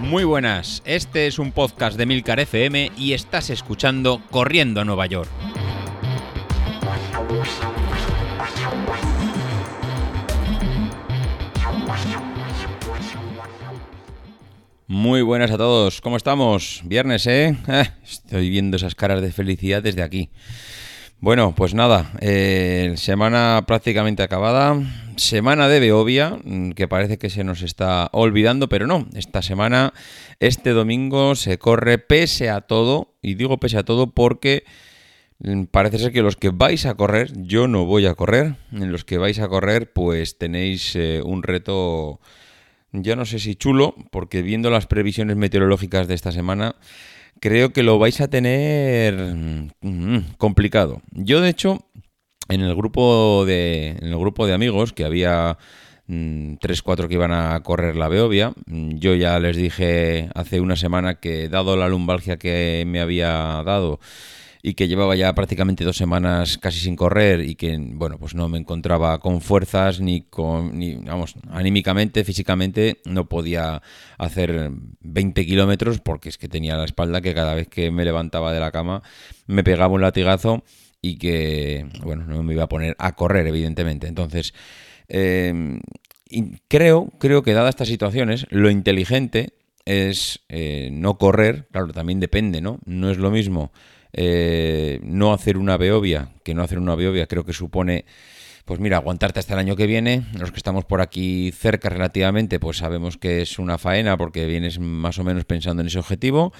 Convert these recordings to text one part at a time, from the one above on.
Muy buenas, este es un podcast de Milcar FM y estás escuchando Corriendo a Nueva York. Muy buenas a todos, ¿cómo estamos? Viernes, ¿eh? estoy viendo esas caras de felicidad desde aquí. Bueno, pues nada, eh, semana prácticamente acabada, semana de Beovia, mm, que parece que se nos está olvidando, pero no, esta semana, este domingo se corre pese a todo, y digo pese a todo porque mm, parece ser que los que vais a correr, yo no voy a correr, en los que vais a correr pues tenéis eh, un reto, ya no sé si chulo, porque viendo las previsiones meteorológicas de esta semana, creo que lo vais a tener mm, complicado. Yo, de hecho, en el grupo de, en el grupo de amigos, que había mm, tres, cuatro que iban a correr la Beovia, mm, yo ya les dije hace una semana que, dado la lumbalgia que me había dado, y que llevaba ya prácticamente dos semanas casi sin correr y que, bueno, pues no me encontraba con fuerzas ni con, ni, vamos, anímicamente, físicamente, no podía hacer 20 kilómetros porque es que tenía la espalda que cada vez que me levantaba de la cama me pegaba un latigazo y que, bueno, no me iba a poner a correr, evidentemente. Entonces, eh, creo, creo que dadas estas situaciones, lo inteligente es eh, no correr, claro, también depende, ¿no? No es lo mismo eh, no hacer una beovia, que no hacer una beovia creo que supone, pues mira, aguantarte hasta el año que viene. Los que estamos por aquí cerca relativamente, pues sabemos que es una faena porque vienes más o menos pensando en ese objetivo.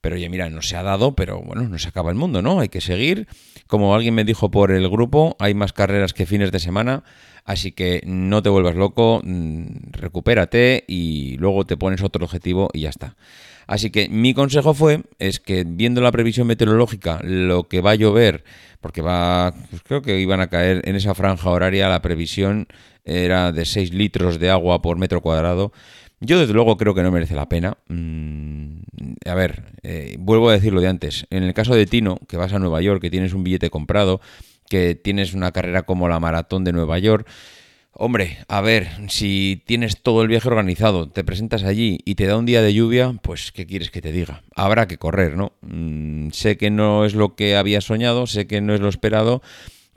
Pero oye, mira, no se ha dado, pero bueno, no se acaba el mundo, ¿no? Hay que seguir. Como alguien me dijo por el grupo, hay más carreras que fines de semana. Así que no te vuelvas loco, mm, recupérate y luego te pones otro objetivo y ya está. Así que mi consejo fue, es que viendo la previsión meteorológica, lo que va a llover, porque va, pues creo que iban a caer en esa franja horaria, la previsión era de 6 litros de agua por metro cuadrado. Yo desde luego creo que no merece la pena. Mm, a ver, eh, vuelvo a decirlo de antes. En el caso de Tino, que vas a Nueva York, que tienes un billete comprado, que tienes una carrera como la maratón de Nueva York, Hombre, a ver, si tienes todo el viaje organizado, te presentas allí y te da un día de lluvia, pues ¿qué quieres que te diga? Habrá que correr, ¿no? Mm, sé que no es lo que había soñado, sé que no es lo esperado,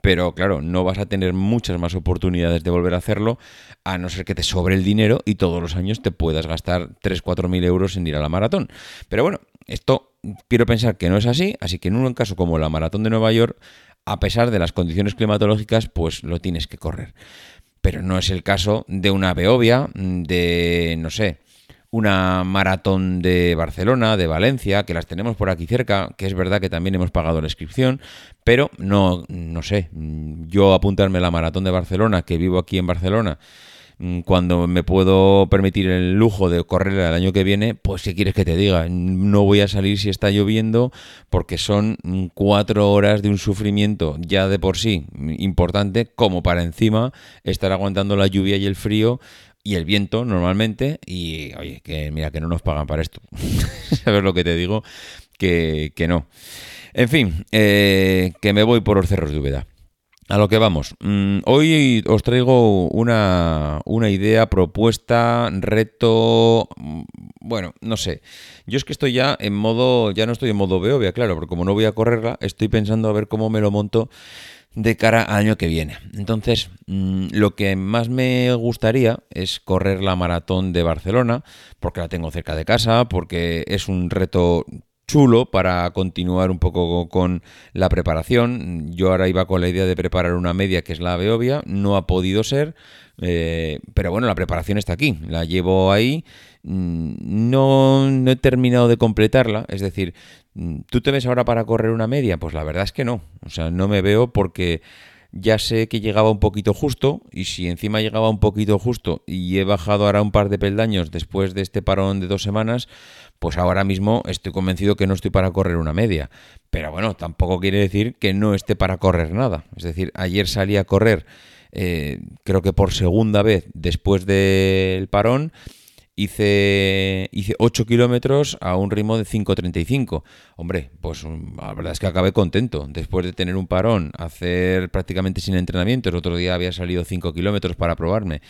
pero claro, no vas a tener muchas más oportunidades de volver a hacerlo, a no ser que te sobre el dinero y todos los años te puedas gastar 3-4 mil euros en ir a la maratón. Pero bueno, esto quiero pensar que no es así, así que en un caso como la maratón de Nueva York, a pesar de las condiciones climatológicas, pues lo tienes que correr. Pero no es el caso de una Beovia, de, no sé, una maratón de Barcelona, de Valencia, que las tenemos por aquí cerca, que es verdad que también hemos pagado la inscripción, pero no, no sé, yo apuntarme a la maratón de Barcelona, que vivo aquí en Barcelona, cuando me puedo permitir el lujo de correr el año que viene, pues si quieres que te diga, no voy a salir si está lloviendo porque son mm, cuatro horas de un sufrimiento ya de por sí importante como para encima estar aguantando la lluvia y el frío y el viento normalmente y oye, que mira que no nos pagan para esto. ¿Sabes lo que te digo? Que, que no. En fin, eh, que me voy por los cerros de Úbeda. A lo que vamos. Mm, hoy os traigo una, una, idea, propuesta, reto. Mm, bueno, no sé. Yo es que estoy ya en modo. Ya no estoy en modo Beovia, claro, porque como no voy a correrla, estoy pensando a ver cómo me lo monto de cara al año que viene. Entonces, mm, lo que más me gustaría es correr la maratón de Barcelona, porque la tengo cerca de casa, porque es un reto chulo para continuar un poco con la preparación. Yo ahora iba con la idea de preparar una media que es la Beovia, no ha podido ser, eh, pero bueno, la preparación está aquí, la llevo ahí. Mm, no, no he terminado de completarla, es decir, mm, ¿tú te ves ahora para correr una media? Pues la verdad es que no, o sea, no me veo porque ya sé que llegaba un poquito justo y si encima llegaba un poquito justo y he bajado ahora un par de peldaños después de este parón de dos semanas, pues ahora mismo estoy convencido que no estoy para correr una media. Pero bueno, tampoco quiere decir que no esté para correr nada. Es decir, ayer salí a correr, eh, creo que por segunda vez después del parón hice, hice 8 kilómetros a un ritmo de 5.35. Hombre, pues mm, la verdad es que acabé contento. Después de tener un parón, hacer prácticamente sin entrenamiento, el otro día había salido 5 kilómetros para probarme.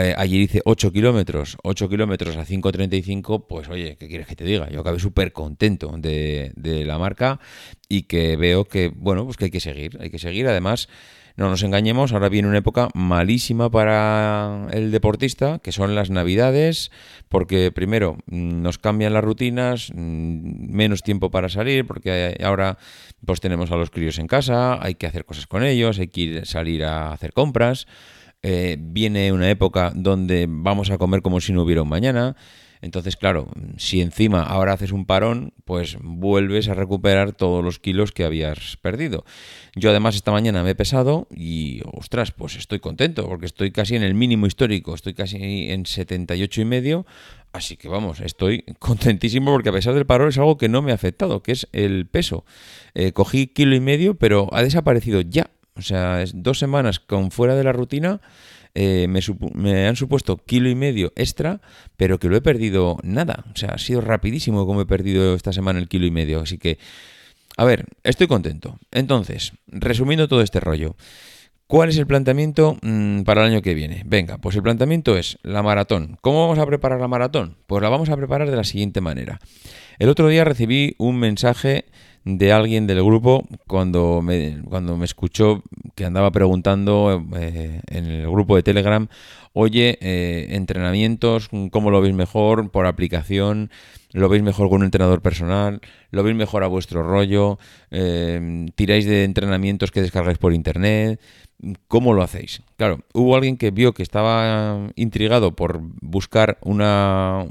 eh, ayer hice 8 kilómetros, 8 kilómetros a 5.35, pues oye, ¿qué quieres que te diga? Yo acabé súper contento de, de la marca y que veo que, bueno, pues que hay que seguir, hay que seguir. Además, no nos engañemos, ahora viene una época malísima para el deportista, que son las navidades, porque primero mm, nos cambian las rutinas, mm, menos tiempo para salir, porque ahora pues tenemos a los críos en casa, hay que hacer cosas con ellos, hay que ir, salir a hacer compras. Eh, viene una época donde vamos a comer como si no hubiera un mañana. Entonces, claro, si encima ahora haces un parón, pues vuelves a recuperar todos los kilos que habías perdido. Yo además esta mañana me he pesado y, ostras, pues estoy contento porque estoy casi en el mínimo histórico, estoy casi en 78 y medio. Así que vamos, estoy contentísimo porque a pesar del parón es algo que no me ha afectado, que es el peso. Eh, cogí kilo y medio, pero ha desaparecido ya. O sea, es dos semanas con fuera de la rutina eh, me, han supuesto kilo y medio extra, pero que lo he perdido nada. O sea, ha sido rapidísimo como he perdido esta semana el kilo y medio. Así que, a ver, estoy contento. Entonces, resumiendo todo este rollo. ¿Cuál es el planteamiento mm, para el año que viene? Venga, pues el planteamiento es la maratón. ¿Cómo vamos a preparar la maratón? Pues la vamos a preparar de la siguiente manera. El otro día recibí un mensaje de alguien del grupo cuando cuando me escuchó que andaba preguntando eh, en el grupo de Telegram, oye, eh, entrenamientos, ¿cómo lo veis mejor? ¿Por aplicación? ¿Lo veis mejor con un entrenador personal? ¿Lo veis mejor a vuestro rollo? Eh, ¿Tiráis de entrenamientos que descargáis por internet? ¿Cómo lo hacéis? Claro, hubo alguien que vio que estaba intrigado por buscar una,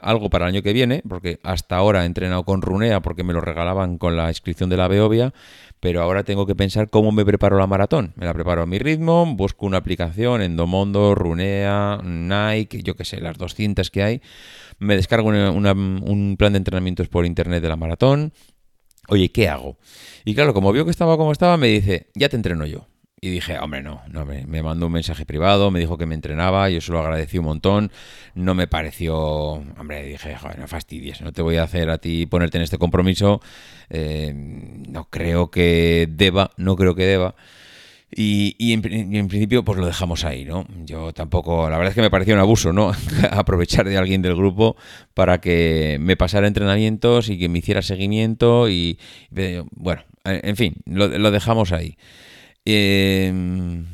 algo para el año que viene, porque hasta ahora he entrenado con Runea porque me lo regalaban con la inscripción de la Beovia, pero ahora tengo que pensar cómo me preparo la maratón. Me la preparo a mi ritmo, busco una aplicación, Endomondo, Runea, Nike, yo qué sé, las 200 que hay, me descargo un plan de entrenamientos por internet de la maratón. Oye, ¿qué hago? Y claro, como vio que estaba como estaba, me dice, ya te entreno yo. Y dije, hombre, no, no me, me, mandó un mensaje privado, me dijo que me entrenaba, yo se lo agradecí un montón, no me pareció, hombre, dije, joder, no fastidies, no te voy a hacer a ti ponerte en este compromiso, eh, no creo que deba, no creo que deba. Y, y, en, principio, pues lo dejamos ahí, ¿no? Yo tampoco, la verdad es que me pareció un abuso, ¿no? Aprovechar de alguien del grupo para que me pasara entrenamientos y que me hiciera seguimiento y, bueno, en fin, lo, lo dejamos ahí. Em,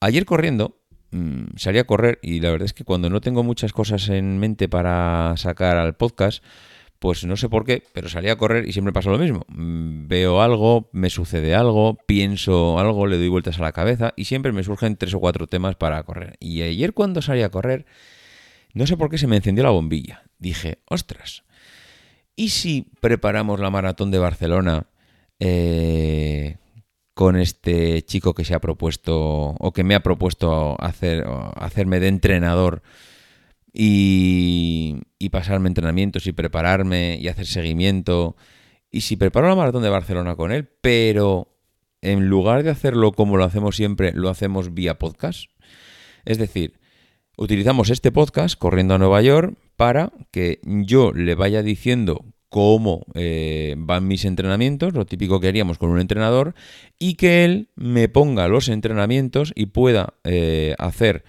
ayer corriendo, mm, salí a correr y la verdad es que cuando no tengo muchas cosas en mente para sacar al podcast, pues no sé por qué, pero salí a correr y siempre pasa lo mismo. Mm, veo algo, me sucede algo, pienso algo, le doy vueltas a la cabeza y siempre me surgen tres o cuatro temas para correr. Y ayer cuando salí a correr, no sé por qué se me encendió la bombilla. Dije, ostras, ¿y si preparamos la maratón de Barcelona eh, con este chico que se ha propuesto o que me ha propuesto hacer, hacerme de entrenador y, pasarme entrenamientos y prepararme y hacer seguimiento. Y si preparo la maratón de Barcelona con él, pero en lugar de hacerlo como lo hacemos siempre, lo hacemos vía podcast. Es decir, utilizamos este podcast corriendo a Nueva York para que yo le vaya diciendo cómo eh, van mis entrenamientos, lo típico que haríamos con un entrenador, y que él me ponga los entrenamientos y pueda eh, hacer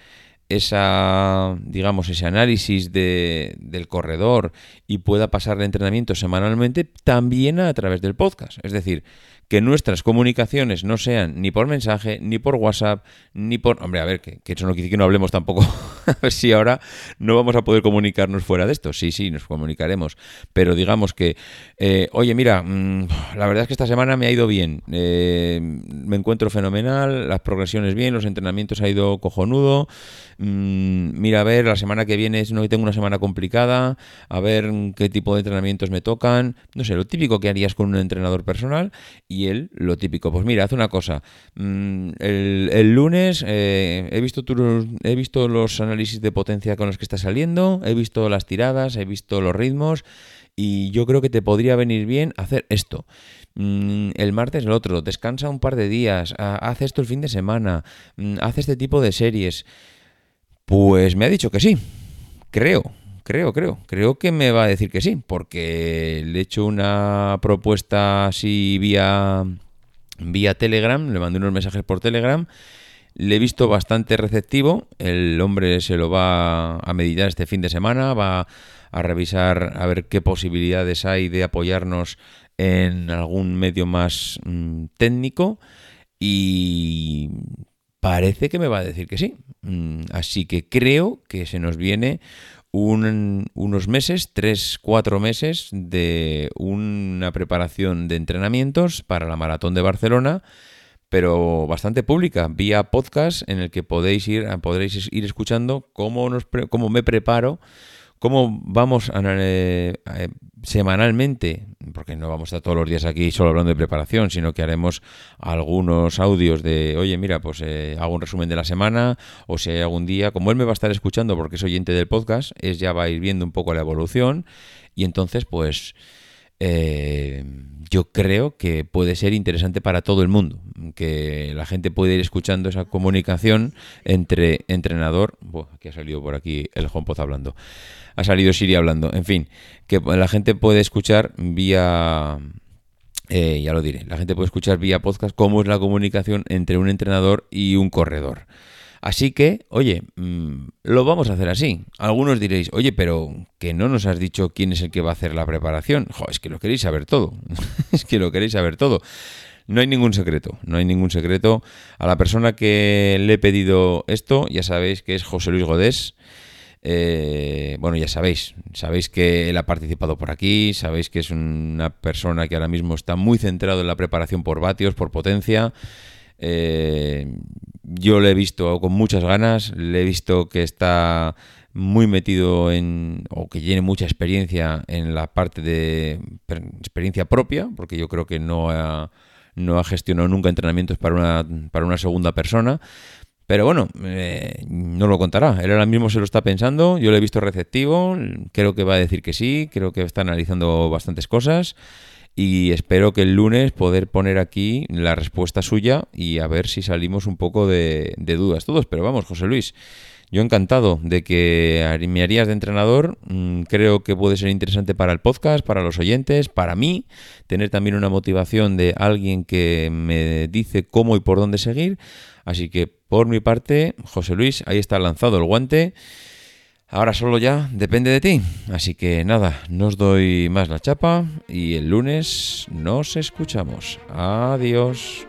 esa, digamos, ese análisis de, del corredor y pueda pasar el entrenamiento semanalmente también a través del podcast. Es decir, que nuestras comunicaciones no sean ni por mensaje, ni por WhatsApp, ni por... Hombre, a ver, que, eso no quiere que no hablemos tampoco. a ver si ahora no vamos a poder comunicarnos fuera de esto. Sí, sí, nos comunicaremos. Pero digamos que, eh, oye, mira, mm, la verdad es que esta semana me ha ido bien. Eh, me encuentro fenomenal, las progresiones bien, los entrenamientos ha ido cojonudo. Mm, mira, a ver, la semana que viene no tengo una semana complicada, a ver qué tipo de entrenamientos me tocan. No sé, lo típico que harías con un entrenador personal y él lo típico. Pues mira, hace una cosa. Mm, el, lunes eh, he, visto he visto los análisis de potencia con los que está saliendo, he visto las tiradas, he visto los ritmos y yo creo que te podría venir bien hacer esto. Mm, el martes el otro, descansa un par de días, haz esto el fin de semana, mm, haz este tipo de series. Pues me ha dicho que sí, creo, creo, creo. Creo que me va a decir que sí, porque le he hecho una propuesta así vía, vía Telegram, le mandé unos mensajes por Telegram le he visto bastante receptivo. El hombre se lo va a meditar este fin de semana, va a revisar a ver qué posibilidades hay de apoyarnos en algún medio más mm, técnico y parece que me va a decir que sí. Mm, así que creo que se nos viene unos meses, tres, cuatro meses de una preparación de entrenamientos para la maratón de Barcelona, pero bastante pública, vía podcast en el que podéis ir, podréis ir escuchando cómo, nos, cómo me preparo cómo vamos a, eh, semanalmente, porque no vamos a estar todos los días aquí solo hablando de preparación, sino que haremos algunos audios de, oye, mira, pues eh, hago un resumen de la semana, o si hay algún día, como él me va a estar escuchando porque es oyente del podcast, es ya va a ir viendo un poco la evolución y entonces pues eh, yo creo que puede ser interesante para todo el mundo, que la gente puede ir escuchando esa comunicación entre entrenador, bueno, aquí ha salido por aquí el HomePod hablando, ha salido Siri hablando, en fin, que la gente puede escuchar vía... Eh, ya lo diré, la gente puede escuchar vía podcast cómo es la comunicación entre un entrenador y un corredor. Así que, oye, mm, lo vamos a hacer así. Algunos diréis, oye, pero que no nos has dicho quién es el que va a hacer la preparación. Jo, es que lo queréis saber todo. es que lo queréis saber todo. No hay ningún secreto, no hay ningún secreto. A la persona que le he pedido esto, ya sabéis que es José Luis Godés. Eh, bueno, ya sabéis, sabéis que él ha participado por aquí, sabéis que es una persona que ahora mismo está muy centrado en la preparación por vatios, por potencia. Eh, yo le he visto con muchas ganas, le he visto que está muy metido en, o que tiene mucha experiencia en la parte de experiencia propia, porque yo creo que no ha, no ha gestionado nunca entrenamientos para una, para una segunda persona. Pero bueno, eh, no lo contará. Él ahora mismo se lo está pensando. Yo le he visto receptivo. Creo que va a decir que sí. Creo que está analizando bastantes cosas y espero que el lunes poder poner aquí la respuesta suya y a ver si salimos un poco de, dudas todos. Pero vamos, José Luis, yo encantado de que me harías de entrenador. Mm, creo que puede ser interesante para el podcast, para los oyentes, para mí, tener también una motivación de alguien que me dice cómo y por dónde seguir. Así que por mi parte, José Luis, ahí está lanzado el guante. Ahora solo ya depende de ti. Así que nada, no os doy más la chapa y el lunes nos escuchamos. Adiós.